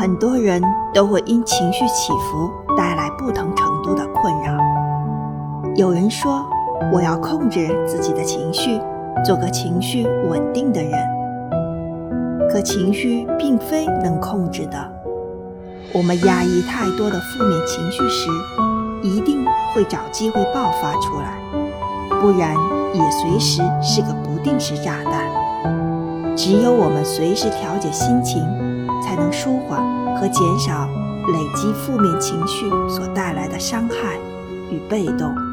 很多人都会因情绪起伏带来不同程度的困扰。有人说：“我要控制自己的情绪，做个情绪稳定的人。”可情绪并非能控制的。我们压抑太多的负面情绪时，一定会找机会爆发出来，不然也随时是个不定时炸弹。只有我们随时调节心情，才能舒缓和减少累积负面情绪所带来的伤害与被动。